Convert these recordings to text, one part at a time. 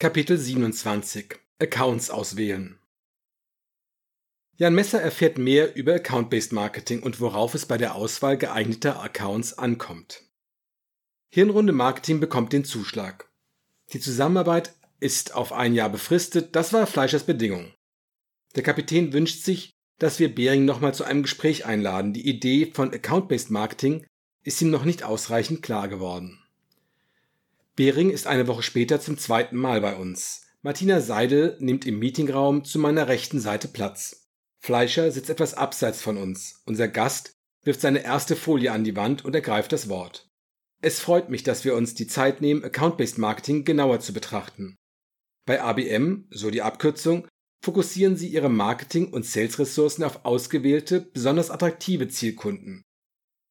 Kapitel 27 Accounts auswählen Jan Messer erfährt mehr über Account-Based Marketing und worauf es bei der Auswahl geeigneter Accounts ankommt. Hirnrunde Marketing bekommt den Zuschlag. Die Zusammenarbeit ist auf ein Jahr befristet, das war Fleischers Bedingung. Der Kapitän wünscht sich, dass wir Bering nochmal zu einem Gespräch einladen. Die Idee von Account-Based Marketing ist ihm noch nicht ausreichend klar geworden. Bering ist eine Woche später zum zweiten Mal bei uns. Martina Seidel nimmt im Meetingraum zu meiner rechten Seite Platz. Fleischer sitzt etwas abseits von uns. Unser Gast wirft seine erste Folie an die Wand und ergreift das Wort. Es freut mich, dass wir uns die Zeit nehmen, Account-Based Marketing genauer zu betrachten. Bei ABM, so die Abkürzung, fokussieren sie ihre Marketing- und Sales-Ressourcen auf ausgewählte, besonders attraktive Zielkunden.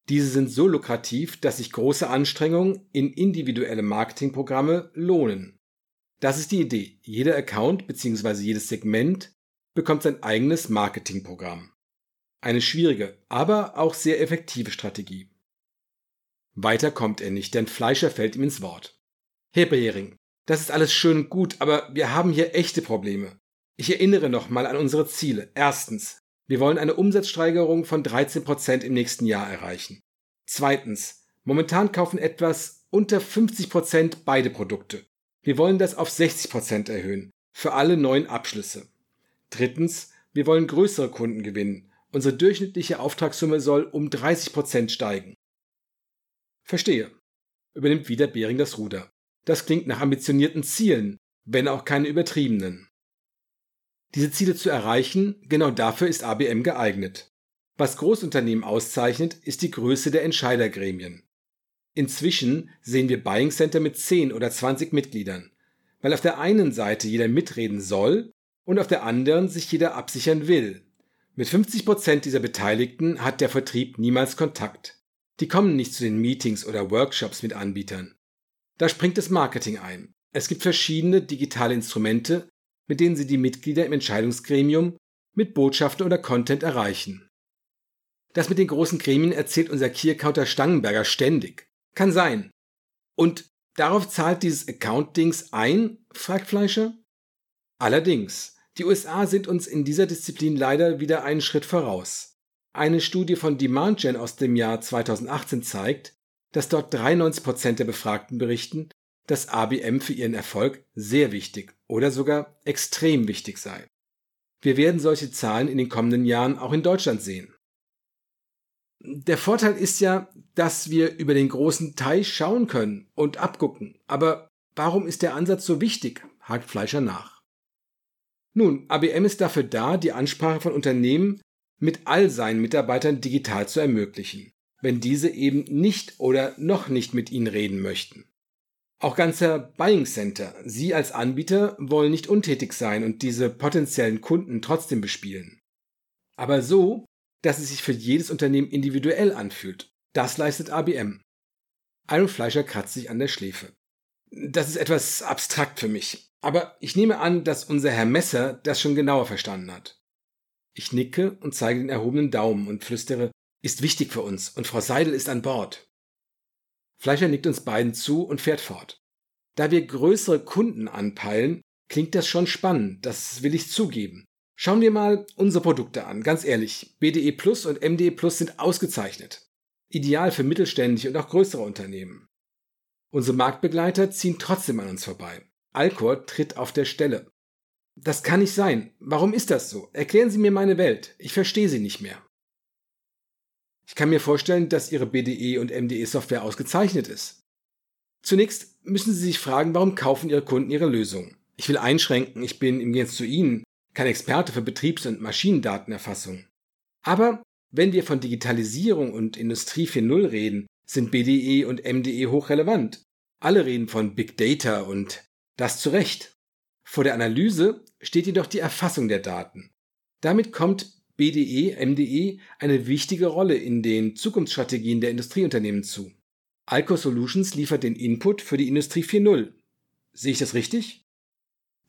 Diese sind so lukrativ, dass sich große Anstrengungen in individuelle Marketingprogramme lohnen. Das ist die Idee. Jeder Account bzw. jedes Segment bekommt sein eigenes Marketingprogramm. Eine schwierige, aber auch sehr effektive Strategie. Weiter kommt er nicht, denn Fleischer fällt ihm ins Wort. Herr Behring, das ist alles schön und gut, aber wir haben hier echte Probleme. Ich erinnere nochmal an unsere Ziele. Erstens, wir wollen eine Umsatzsteigerung von 13 Prozent im nächsten Jahr erreichen. Zweitens, momentan kaufen etwas unter 50 Prozent beide Produkte. Wir wollen das auf 60 Prozent erhöhen, für alle neuen Abschlüsse. Drittens, wir wollen größere Kunden gewinnen. Unsere durchschnittliche Auftragssumme soll um 30 Prozent steigen. Verstehe. Übernimmt wieder Bering das Ruder. Das klingt nach ambitionierten Zielen, wenn auch keine übertriebenen. Diese Ziele zu erreichen, genau dafür ist ABM geeignet. Was Großunternehmen auszeichnet, ist die Größe der Entscheidergremien. Inzwischen sehen wir Buying Center mit 10 oder 20 Mitgliedern, weil auf der einen Seite jeder mitreden soll und auf der anderen sich jeder absichern will. Mit 50 Prozent dieser Beteiligten hat der Vertrieb niemals Kontakt. Die kommen nicht zu den Meetings oder Workshops mit Anbietern. Da springt das Marketing ein. Es gibt verschiedene digitale Instrumente, mit denen Sie die Mitglieder im Entscheidungsgremium mit Botschaften oder Content erreichen. Das mit den großen Gremien erzählt unser Key-Accounter Stangenberger ständig. Kann sein. Und darauf zahlt dieses Account-Dings ein? fragt Fleischer. Allerdings, die USA sind uns in dieser Disziplin leider wieder einen Schritt voraus. Eine Studie von DemandGen aus dem Jahr 2018 zeigt, dass dort 93% der Befragten berichten, dass ABM für ihren Erfolg sehr wichtig oder sogar extrem wichtig sei. Wir werden solche Zahlen in den kommenden Jahren auch in Deutschland sehen. Der Vorteil ist ja, dass wir über den großen Teich schauen können und abgucken. Aber warum ist der Ansatz so wichtig? hakt Fleischer nach. Nun, ABM ist dafür da, die Ansprache von Unternehmen mit all seinen Mitarbeitern digital zu ermöglichen, wenn diese eben nicht oder noch nicht mit ihnen reden möchten. Auch ganzer Buying Center. Sie als Anbieter wollen nicht untätig sein und diese potenziellen Kunden trotzdem bespielen. Aber so, dass es sich für jedes Unternehmen individuell anfühlt. Das leistet ABM. Iron Fleischer kratzt sich an der Schläfe. Das ist etwas abstrakt für mich. Aber ich nehme an, dass unser Herr Messer das schon genauer verstanden hat. Ich nicke und zeige den erhobenen Daumen und flüstere, ist wichtig für uns und Frau Seidel ist an Bord. Fleischer nickt uns beiden zu und fährt fort. Da wir größere Kunden anpeilen, klingt das schon spannend, das will ich zugeben. Schauen wir mal unsere Produkte an. Ganz ehrlich, BDE Plus und MDE Plus sind ausgezeichnet. Ideal für mittelständische und auch größere Unternehmen. Unsere Marktbegleiter ziehen trotzdem an uns vorbei. Alcor tritt auf der Stelle. Das kann nicht sein. Warum ist das so? Erklären Sie mir meine Welt. Ich verstehe sie nicht mehr. Ich kann mir vorstellen, dass Ihre BDE und MDE Software ausgezeichnet ist. Zunächst müssen Sie sich fragen, warum kaufen Ihre Kunden Ihre Lösung? Ich will einschränken, ich bin im Gegensatz zu Ihnen kein Experte für Betriebs- und Maschinendatenerfassung. Aber wenn wir von Digitalisierung und Industrie 4.0 reden, sind BDE und MDE hochrelevant. Alle reden von Big Data und das zu Recht. Vor der Analyse steht jedoch die Erfassung der Daten. Damit kommt BDE, MDE eine wichtige Rolle in den Zukunftsstrategien der Industrieunternehmen zu. Alco Solutions liefert den Input für die Industrie 4.0. Sehe ich das richtig?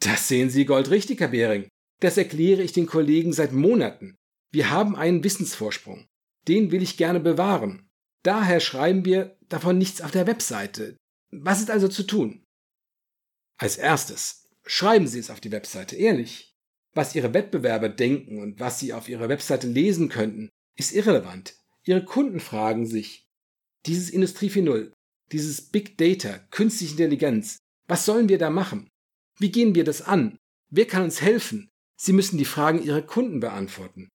Das sehen Sie goldrichtig, Herr Behring. Das erkläre ich den Kollegen seit Monaten. Wir haben einen Wissensvorsprung. Den will ich gerne bewahren. Daher schreiben wir davon nichts auf der Webseite. Was ist also zu tun? Als erstes, Schreiben Sie es auf die Webseite, ehrlich. Was Ihre Wettbewerber denken und was Sie auf Ihrer Webseite lesen könnten, ist irrelevant. Ihre Kunden fragen sich, dieses Industrie 4.0, dieses Big Data, künstliche Intelligenz, was sollen wir da machen? Wie gehen wir das an? Wer kann uns helfen? Sie müssen die Fragen Ihrer Kunden beantworten.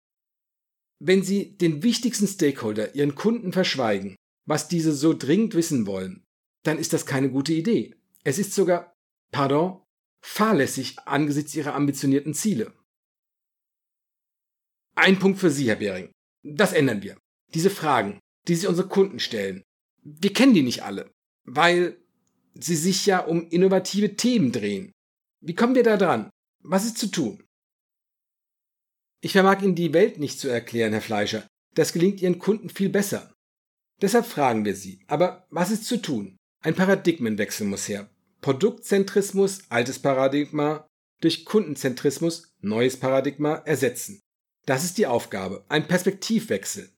Wenn Sie den wichtigsten Stakeholder, Ihren Kunden, verschweigen, was diese so dringend wissen wollen, dann ist das keine gute Idee. Es ist sogar, pardon, fahrlässig angesichts Ihrer ambitionierten Ziele. Ein Punkt für Sie, Herr Behring. Das ändern wir. Diese Fragen, die Sie unsere Kunden stellen, wir kennen die nicht alle, weil sie sich ja um innovative Themen drehen. Wie kommen wir da dran? Was ist zu tun? Ich vermag Ihnen die Welt nicht zu erklären, Herr Fleischer. Das gelingt Ihren Kunden viel besser. Deshalb fragen wir Sie. Aber was ist zu tun? Ein Paradigmenwechsel muss her. Produktzentrismus, altes Paradigma, durch Kundenzentrismus, neues Paradigma ersetzen. Das ist die Aufgabe, ein Perspektivwechsel.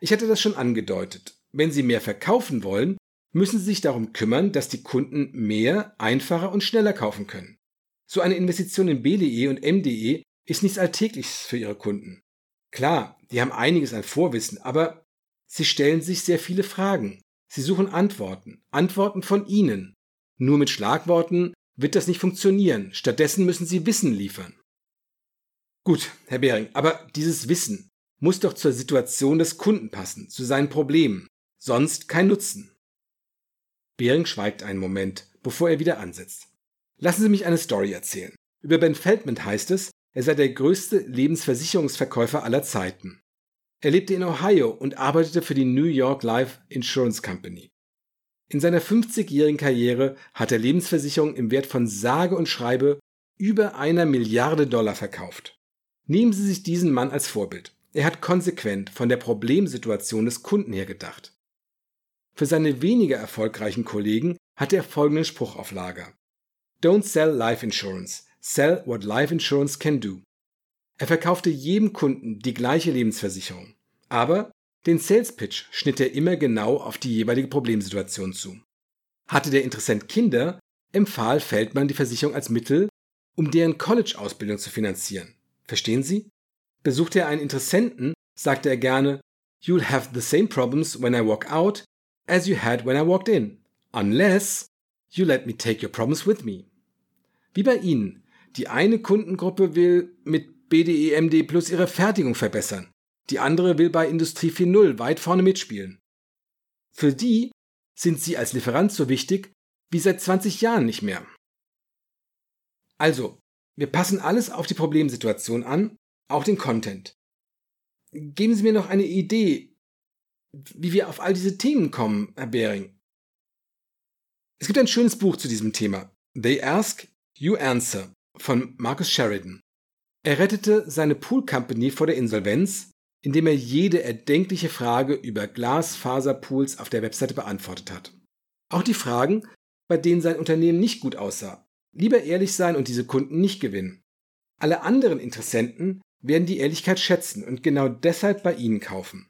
Ich hatte das schon angedeutet. Wenn Sie mehr verkaufen wollen, müssen Sie sich darum kümmern, dass die Kunden mehr, einfacher und schneller kaufen können. So eine Investition in BDE und MDE ist nichts Alltägliches für Ihre Kunden. Klar, die haben einiges an Vorwissen, aber sie stellen sich sehr viele Fragen. Sie suchen Antworten, Antworten von Ihnen. Nur mit Schlagworten wird das nicht funktionieren. Stattdessen müssen Sie Wissen liefern. Gut, Herr Behring, aber dieses Wissen muss doch zur Situation des Kunden passen, zu seinen Problemen. Sonst kein Nutzen. Behring schweigt einen Moment, bevor er wieder ansetzt. Lassen Sie mich eine Story erzählen. Über Ben Feldman heißt es, er sei der größte Lebensversicherungsverkäufer aller Zeiten. Er lebte in Ohio und arbeitete für die New York Life Insurance Company. In seiner 50-jährigen Karriere hat er Lebensversicherungen im Wert von sage und schreibe über einer Milliarde Dollar verkauft. Nehmen Sie sich diesen Mann als Vorbild. Er hat konsequent von der Problemsituation des Kunden her gedacht. Für seine weniger erfolgreichen Kollegen hat er folgenden Spruch auf Lager. Don't sell life insurance, sell what life insurance can do. Er verkaufte jedem Kunden die gleiche Lebensversicherung, aber den Sales Pitch schnitt er immer genau auf die jeweilige Problemsituation zu. Hatte der Interessent Kinder, empfahl Feldmann die Versicherung als Mittel, um deren College-Ausbildung zu finanzieren. Verstehen Sie? Besuchte er einen Interessenten, sagte er gerne, You'll have the same problems when I walk out as you had when I walked in, unless you let me take your problems with me. Wie bei Ihnen. Die eine Kundengruppe will mit BDEMD Plus ihre Fertigung verbessern. Die andere will bei Industrie 4.0 weit vorne mitspielen. Für die sind Sie als Lieferant so wichtig wie seit 20 Jahren nicht mehr. Also, wir passen alles auf die Problemsituation an, auch den Content. Geben Sie mir noch eine Idee, wie wir auf all diese Themen kommen, Herr Behring. Es gibt ein schönes Buch zu diesem Thema. They Ask, You Answer von Marcus Sheridan. Er rettete seine Pool Company vor der Insolvenz, indem er jede erdenkliche Frage über Glasfaserpools auf der Webseite beantwortet hat. Auch die Fragen, bei denen sein Unternehmen nicht gut aussah. Lieber ehrlich sein und diese Kunden nicht gewinnen. Alle anderen Interessenten werden die Ehrlichkeit schätzen und genau deshalb bei Ihnen kaufen.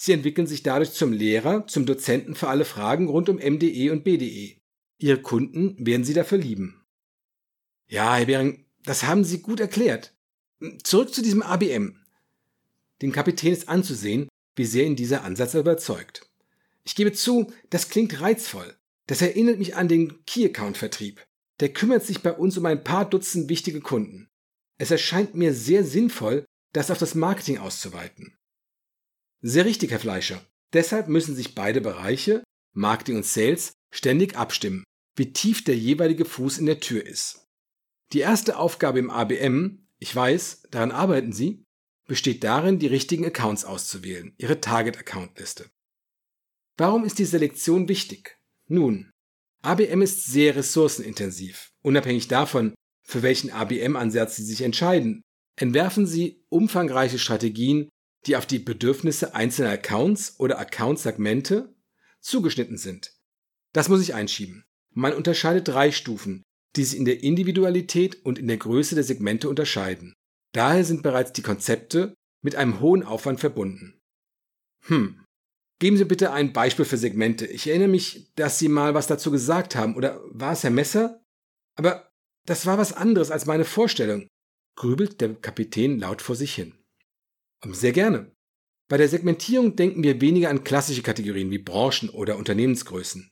Sie entwickeln sich dadurch zum Lehrer, zum Dozenten für alle Fragen rund um MDE und BDE. Ihre Kunden werden Sie dafür lieben. Ja, Herr Behring, das haben Sie gut erklärt. Zurück zu diesem ABM. Dem Kapitän ist anzusehen, wie sehr ihn dieser Ansatz überzeugt. Ich gebe zu, das klingt reizvoll. Das erinnert mich an den Key-Account-Vertrieb. Der kümmert sich bei uns um ein paar Dutzend wichtige Kunden. Es erscheint mir sehr sinnvoll, das auf das Marketing auszuweiten. Sehr richtig, Herr Fleischer. Deshalb müssen sich beide Bereiche, Marketing und Sales, ständig abstimmen, wie tief der jeweilige Fuß in der Tür ist. Die erste Aufgabe im ABM, ich weiß, daran arbeiten Sie, besteht darin, die richtigen Accounts auszuwählen, Ihre Target-Account-Liste. Warum ist die Selektion wichtig? Nun, ABM ist sehr ressourcenintensiv. Unabhängig davon, für welchen ABM-Ansatz Sie sich entscheiden, entwerfen Sie umfangreiche Strategien, die auf die Bedürfnisse einzelner Accounts oder Account-Segmente zugeschnitten sind. Das muss ich einschieben. Man unterscheidet drei Stufen, die sich in der Individualität und in der Größe der Segmente unterscheiden. Daher sind bereits die Konzepte mit einem hohen Aufwand verbunden. Hm. Geben Sie bitte ein Beispiel für Segmente. Ich erinnere mich, dass Sie mal was dazu gesagt haben. Oder war es Herr Messer? Aber das war was anderes als meine Vorstellung, grübelt der Kapitän laut vor sich hin. Sehr gerne. Bei der Segmentierung denken wir weniger an klassische Kategorien wie Branchen oder Unternehmensgrößen.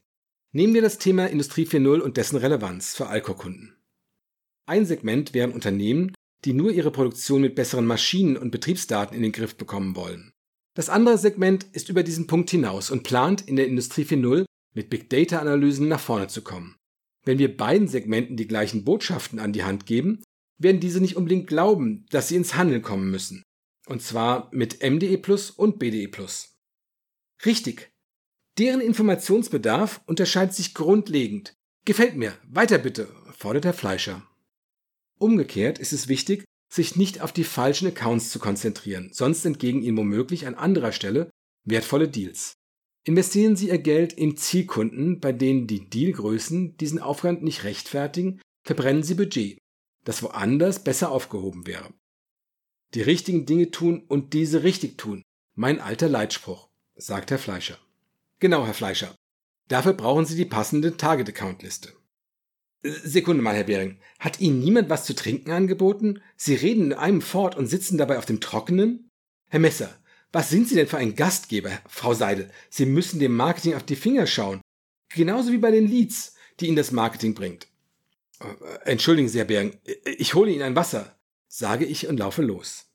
Nehmen wir das Thema Industrie 4.0 und dessen Relevanz für Alkokunden. Ein Segment wären Unternehmen, die nur ihre Produktion mit besseren Maschinen und Betriebsdaten in den Griff bekommen wollen. Das andere Segment ist über diesen Punkt hinaus und plant in der Industrie 4.0 mit Big Data Analysen nach vorne zu kommen. Wenn wir beiden Segmenten die gleichen Botschaften an die Hand geben, werden diese nicht unbedingt glauben, dass sie ins Handeln kommen müssen. Und zwar mit MDE Plus und BDE Plus. Richtig. Deren Informationsbedarf unterscheidet sich grundlegend. Gefällt mir. Weiter bitte, fordert der Fleischer. Umgekehrt ist es wichtig, sich nicht auf die falschen Accounts zu konzentrieren, sonst entgegen Ihnen womöglich an anderer Stelle wertvolle Deals. Investieren Sie Ihr Geld in Zielkunden, bei denen die Dealgrößen diesen Aufwand nicht rechtfertigen, verbrennen Sie Budget, das woanders besser aufgehoben wäre. Die richtigen Dinge tun und diese richtig tun. Mein alter Leitspruch, sagt Herr Fleischer. Genau, Herr Fleischer. Dafür brauchen Sie die passende Target-Account-Liste. Sekunde mal, Herr Behring. Hat Ihnen niemand was zu trinken angeboten? Sie reden in einem fort und sitzen dabei auf dem Trockenen? Herr Messer, was sind Sie denn für ein Gastgeber, Frau Seidel? Sie müssen dem Marketing auf die Finger schauen. Genauso wie bei den Leads, die Ihnen das Marketing bringt. Äh, entschuldigen Sie, Herr Behring, ich hole Ihnen ein Wasser, sage ich und laufe los.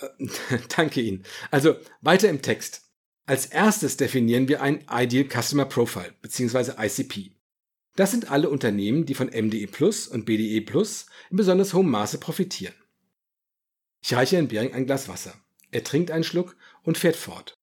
Äh, danke Ihnen. Also weiter im Text. Als erstes definieren wir ein Ideal Customer Profile bzw. ICP. Das sind alle Unternehmen, die von MDE Plus und BDE Plus in besonders hohem Maße profitieren. Ich reiche Herrn Bering ein Glas Wasser. Er trinkt einen Schluck und fährt fort.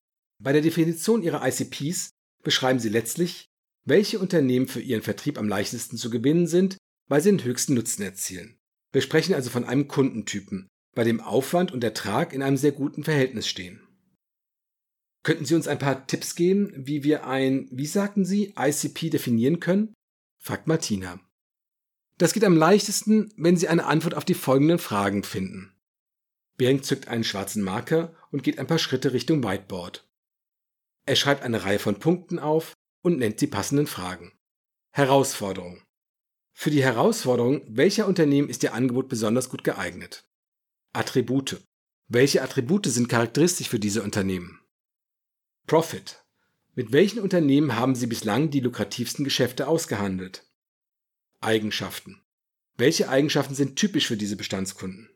Bei der Definition ihrer ICPs beschreiben sie letztlich, welche Unternehmen für ihren Vertrieb am leichtesten zu gewinnen sind, weil sie den höchsten Nutzen erzielen. Wir sprechen also von einem Kundentypen, bei dem Aufwand und Ertrag in einem sehr guten Verhältnis stehen. Könnten Sie uns ein paar Tipps geben, wie wir ein, wie sagten Sie, ICP definieren können? fragt Martina. Das geht am leichtesten, wenn Sie eine Antwort auf die folgenden Fragen finden. Bering zückt einen schwarzen Marker und geht ein paar Schritte Richtung Whiteboard. Er schreibt eine Reihe von Punkten auf und nennt die passenden Fragen. Herausforderung. Für die Herausforderung, welcher Unternehmen ist Ihr Angebot besonders gut geeignet? Attribute. Welche Attribute sind charakteristisch für diese Unternehmen? Profit. Mit welchen Unternehmen haben Sie bislang die lukrativsten Geschäfte ausgehandelt? Eigenschaften. Welche Eigenschaften sind typisch für diese Bestandskunden?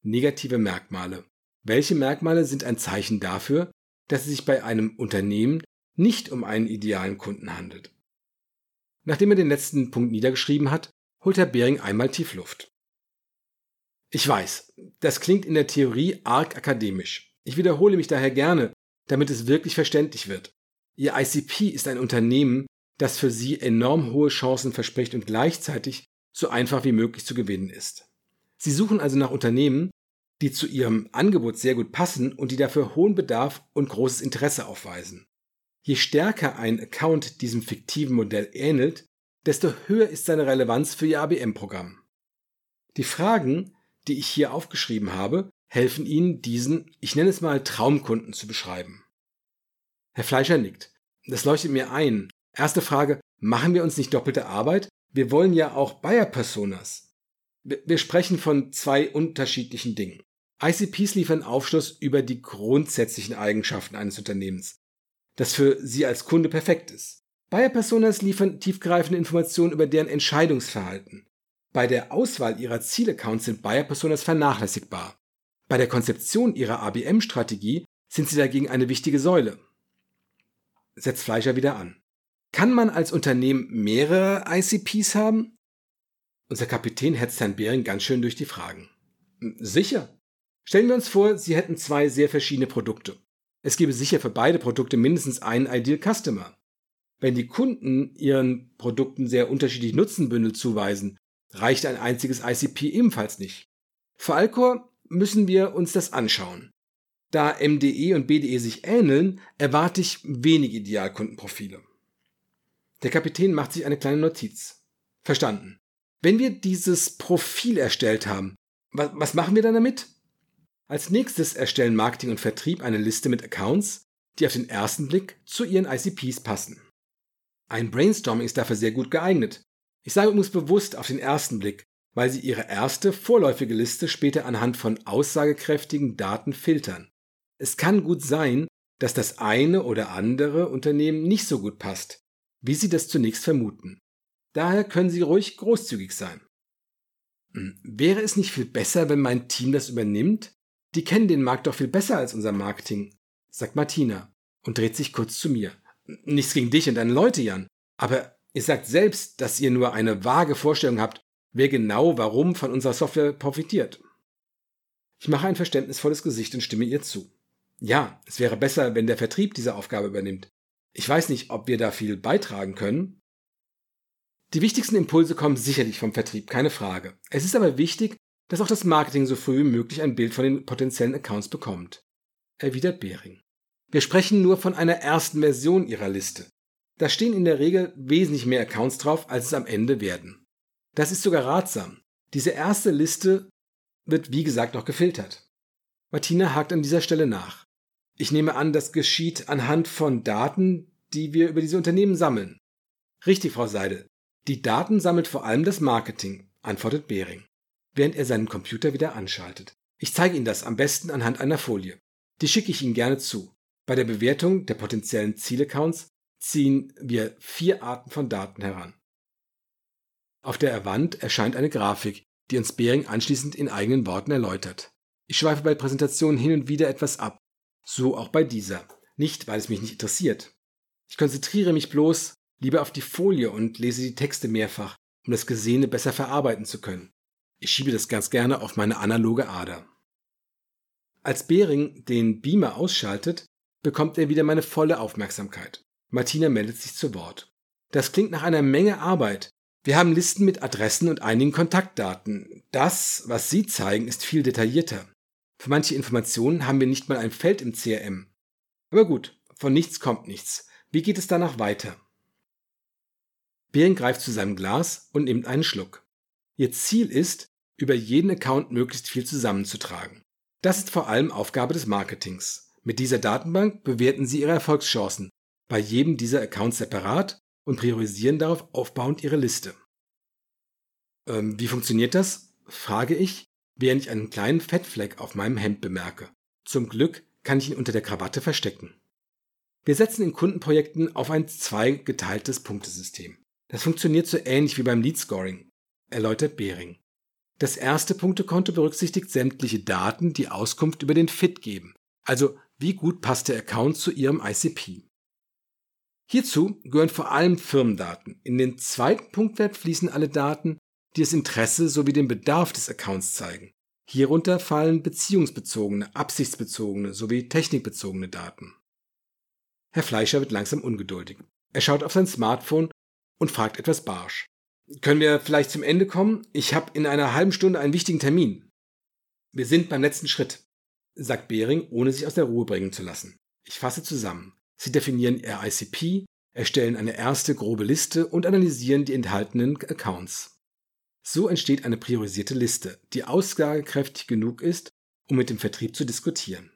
Negative Merkmale. Welche Merkmale sind ein Zeichen dafür, dass es sich bei einem Unternehmen nicht um einen idealen Kunden handelt? Nachdem er den letzten Punkt niedergeschrieben hat, holt Herr Behring einmal tief Luft. Ich weiß, das klingt in der Theorie arg akademisch. Ich wiederhole mich daher gerne, damit es wirklich verständlich wird. Ihr ICP ist ein Unternehmen, das für Sie enorm hohe Chancen verspricht und gleichzeitig so einfach wie möglich zu gewinnen ist. Sie suchen also nach Unternehmen, die zu Ihrem Angebot sehr gut passen und die dafür hohen Bedarf und großes Interesse aufweisen. Je stärker ein Account diesem fiktiven Modell ähnelt, desto höher ist seine Relevanz für Ihr ABM-Programm. Die Fragen, die ich hier aufgeschrieben habe, helfen Ihnen, diesen, ich nenne es mal Traumkunden zu beschreiben. Herr Fleischer nickt. Das leuchtet mir ein. Erste Frage, machen wir uns nicht doppelte Arbeit? Wir wollen ja auch Buyer-Personas. Wir sprechen von zwei unterschiedlichen Dingen. ICPs liefern Aufschluss über die grundsätzlichen Eigenschaften eines Unternehmens, das für Sie als Kunde perfekt ist. Buyer-Personas liefern tiefgreifende Informationen über deren Entscheidungsverhalten. Bei der Auswahl Ihrer Zielaccounts sind Buyer-Personas vernachlässigbar. Bei der Konzeption Ihrer ABM-Strategie sind sie dagegen eine wichtige Säule setzt Fleischer wieder an. Kann man als Unternehmen mehrere ICPs haben? Unser Kapitän hetzt Herrn Behring ganz schön durch die Fragen. Sicher. Stellen wir uns vor, Sie hätten zwei sehr verschiedene Produkte. Es gäbe sicher für beide Produkte mindestens einen Ideal Customer. Wenn die Kunden ihren Produkten sehr unterschiedliche Nutzenbündel zuweisen, reicht ein einziges ICP ebenfalls nicht. Für Alcor müssen wir uns das anschauen. Da MDE und BDE sich ähneln, erwarte ich wenig Idealkundenprofile. Der Kapitän macht sich eine kleine Notiz. Verstanden. Wenn wir dieses Profil erstellt haben, was, machen wir dann damit? Als nächstes erstellen Marketing und Vertrieb eine Liste mit Accounts, die auf den ersten Blick zu ihren ICPs passen. Ein Brainstorming ist dafür sehr gut geeignet. Ich sage übrigens bewusst auf den ersten Blick, weil sie ihre erste vorläufige Liste später anhand von aussagekräftigen Daten filtern. Es kann gut sein, dass das eine oder andere Unternehmen nicht so gut passt, wie Sie das zunächst vermuten. Daher können Sie ruhig großzügig sein. Hm, wäre es nicht viel besser, wenn mein Team das übernimmt? Die kennen den Markt doch viel besser als unser Marketing, sagt Martina und dreht sich kurz zu mir. Nichts gegen dich und deine Leute, Jan, aber ihr sagt selbst, dass ihr nur eine vage Vorstellung habt, wer genau warum von unserer Software profitiert. Ich mache ein verständnisvolles Gesicht und stimme ihr zu. Ja, es wäre besser, wenn der Vertrieb diese Aufgabe übernimmt. Ich weiß nicht, ob wir da viel beitragen können. Die wichtigsten Impulse kommen sicherlich vom Vertrieb, keine Frage. Es ist aber wichtig, dass auch das Marketing so früh wie möglich ein Bild von den potenziellen Accounts bekommt. Erwidert Behring. Wir sprechen nur von einer ersten Version Ihrer Liste. Da stehen in der Regel wesentlich mehr Accounts drauf, als es am Ende werden. Das ist sogar ratsam. Diese erste Liste wird wie gesagt noch gefiltert. Martina hakt an dieser Stelle nach. Ich nehme an, das geschieht anhand von Daten, die wir über diese Unternehmen sammeln. Richtig, Frau Seidel. Die Daten sammelt vor allem das Marketing, antwortet Behring, während er seinen Computer wieder anschaltet. Ich zeige Ihnen das am besten anhand einer Folie. Die schicke ich Ihnen gerne zu. Bei der Bewertung der potenziellen Zielaccounts ziehen wir vier Arten von Daten heran. Auf der Wand erscheint eine Grafik, die uns Behring anschließend in eigenen Worten erläutert. Ich schweife bei Präsentationen hin und wieder etwas ab. So auch bei dieser. Nicht, weil es mich nicht interessiert. Ich konzentriere mich bloß lieber auf die Folie und lese die Texte mehrfach, um das Gesehene besser verarbeiten zu können. Ich schiebe das ganz gerne auf meine analoge Ader. Als Behring den Beamer ausschaltet, bekommt er wieder meine volle Aufmerksamkeit. Martina meldet sich zu Wort. Das klingt nach einer Menge Arbeit. Wir haben Listen mit Adressen und einigen Kontaktdaten. Das, was Sie zeigen, ist viel detaillierter. Für manche Informationen haben wir nicht mal ein Feld im CRM. Aber gut, von nichts kommt nichts. Wie geht es danach weiter? Bering greift zu seinem Glas und nimmt einen Schluck. Ihr Ziel ist, über jeden Account möglichst viel zusammenzutragen. Das ist vor allem Aufgabe des Marketings. Mit dieser Datenbank bewerten sie ihre Erfolgschancen bei jedem dieser Accounts separat und priorisieren darauf aufbauend ihre Liste. Ähm, wie funktioniert das? frage ich, während ich einen kleinen Fettfleck auf meinem Hemd bemerke. Zum Glück kann ich ihn unter der Krawatte verstecken. Wir setzen in Kundenprojekten auf ein zweigeteiltes Punktesystem. Das funktioniert so ähnlich wie beim Lead Scoring, erläutert Behring. Das erste Punktekonto berücksichtigt sämtliche Daten, die Auskunft über den Fit geben, also wie gut passt der Account zu Ihrem ICP. Hierzu gehören vor allem Firmendaten. In den zweiten Punktwert fließen alle Daten, die das Interesse sowie den Bedarf des Accounts zeigen. Hierunter fallen beziehungsbezogene, absichtsbezogene sowie technikbezogene Daten. Herr Fleischer wird langsam ungeduldig. Er schaut auf sein Smartphone und fragt etwas barsch. Können wir vielleicht zum Ende kommen? Ich habe in einer halben Stunde einen wichtigen Termin. Wir sind beim letzten Schritt, sagt Behring, ohne sich aus der Ruhe bringen zu lassen. Ich fasse zusammen. Sie definieren ihr ICP, erstellen eine erste grobe Liste und analysieren die enthaltenen Accounts. So entsteht eine priorisierte Liste, die aussagekräftig genug ist, um mit dem Vertrieb zu diskutieren.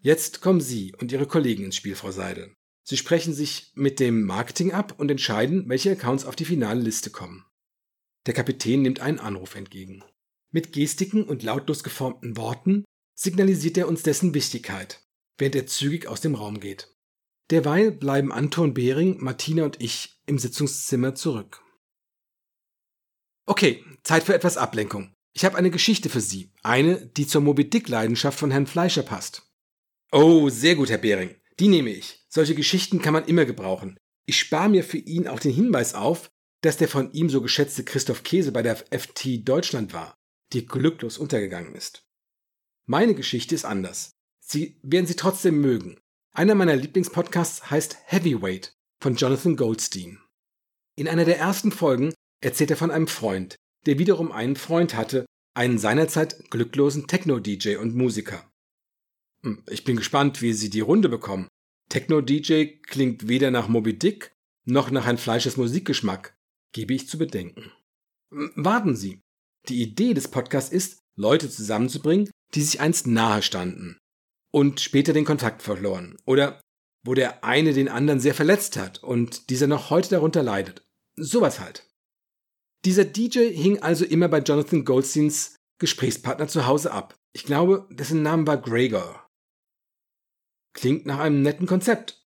Jetzt kommen Sie und Ihre Kollegen ins Spiel, Frau Seidel. Sie sprechen sich mit dem Marketing ab und entscheiden, welche Accounts auf die finale Liste kommen. Der Kapitän nimmt einen Anruf entgegen. Mit Gestiken und lautlos geformten Worten signalisiert er uns dessen Wichtigkeit, während er zügig aus dem Raum geht. Derweil bleiben Anton Behring, Martina und ich im Sitzungszimmer zurück. Okay, Zeit für etwas Ablenkung. Ich habe eine Geschichte für Sie. Eine, die zur Moby Dick-Leidenschaft von Herrn Fleischer passt. Oh, sehr gut, Herr Behring. Die nehme ich. Solche Geschichten kann man immer gebrauchen. Ich spare mir für ihn auch den Hinweis auf, dass der von ihm so geschätzte Christoph Käse bei der FT Deutschland war, die glücklos untergegangen ist. Meine Geschichte ist anders. Sie werden sie trotzdem mögen. Einer meiner Lieblingspodcasts heißt Heavyweight von Jonathan Goldstein. In einer der ersten Folgen erzählt er von einem Freund, der wiederum einen Freund hatte, einen seinerzeit glücklosen Techno-DJ und Musiker. Hm, ich bin gespannt, wie sie die Runde bekommen. Techno-DJ klingt weder nach Moby Dick noch nach ein Fleisches Musikgeschmack, gebe ich zu bedenken. Hm, warten Sie. Die Idee des Podcasts ist, Leute zusammenzubringen, die sich einst nahe standen und später den Kontakt verloren oder wo der eine den anderen sehr verletzt hat und dieser noch heute darunter leidet. Sowas halt. Dieser DJ hing also immer bei Jonathan Goldsteins Gesprächspartner zu Hause ab. Ich glaube, dessen Name war Gregor. Klingt nach einem netten Konzept.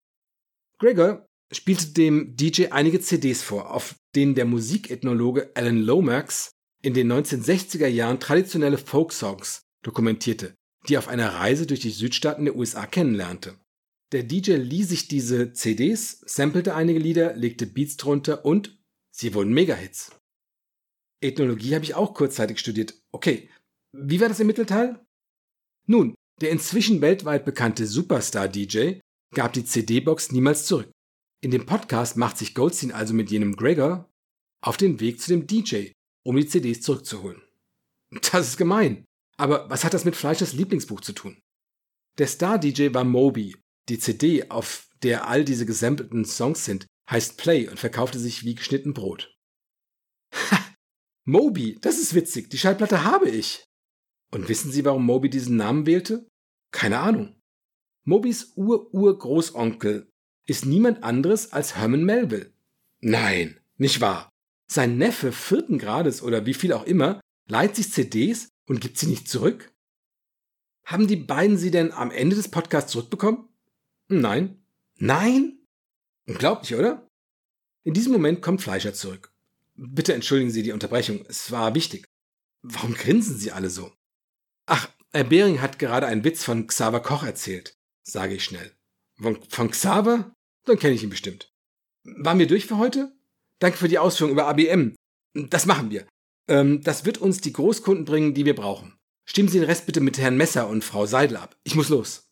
Gregor spielte dem DJ einige CDs vor, auf denen der Musikethnologe Alan Lomax in den 1960er Jahren traditionelle Folksongs dokumentierte, die auf einer Reise durch die Südstaaten der USA kennenlernte. Der DJ lieh sich diese CDs, sampelte einige Lieder, legte Beats drunter und sie wurden Megahits. Ethnologie habe ich auch kurzzeitig studiert. Okay, wie war das im Mittelteil? Nun, der inzwischen weltweit bekannte Superstar-DJ gab die CD-Box niemals zurück. In dem Podcast macht sich Goldstein also mit jenem Gregor auf den Weg zu dem DJ, um die CDs zurückzuholen. Das ist gemein. Aber was hat das mit Fleischers Lieblingsbuch zu tun? Der Star-DJ war Moby. Die CD, auf der all diese gesampelten Songs sind, heißt Play und verkaufte sich wie geschnitten Brot. Ha! Moby, das ist witzig, die Schallplatte habe ich. Und wissen Sie, warum Moby diesen Namen wählte? Keine Ahnung. Mobys Ur-Ur-Großonkel ist niemand anderes als Herman Melville. Nein, nicht wahr. Sein Neffe vierten Grades oder wie viel auch immer leiht sich CDs und gibt sie nicht zurück? Haben die beiden sie denn am Ende des Podcasts zurückbekommen? Nein. Nein? Unglaublich, oder? In diesem Moment kommt Fleischer zurück. Bitte entschuldigen Sie die Unterbrechung, es war wichtig. Warum grinsen Sie alle so? Ach, Herr Behring hat gerade einen Witz von Xaver Koch erzählt, sage ich schnell. Von, von Xaver? Dann kenne ich ihn bestimmt. Waren wir durch für heute? Danke für die Ausführung über ABM. Das machen wir. Ähm, das wird uns die Großkunden bringen, die wir brauchen. Stimmen Sie den Rest bitte mit Herrn Messer und Frau Seidel ab. Ich muss los.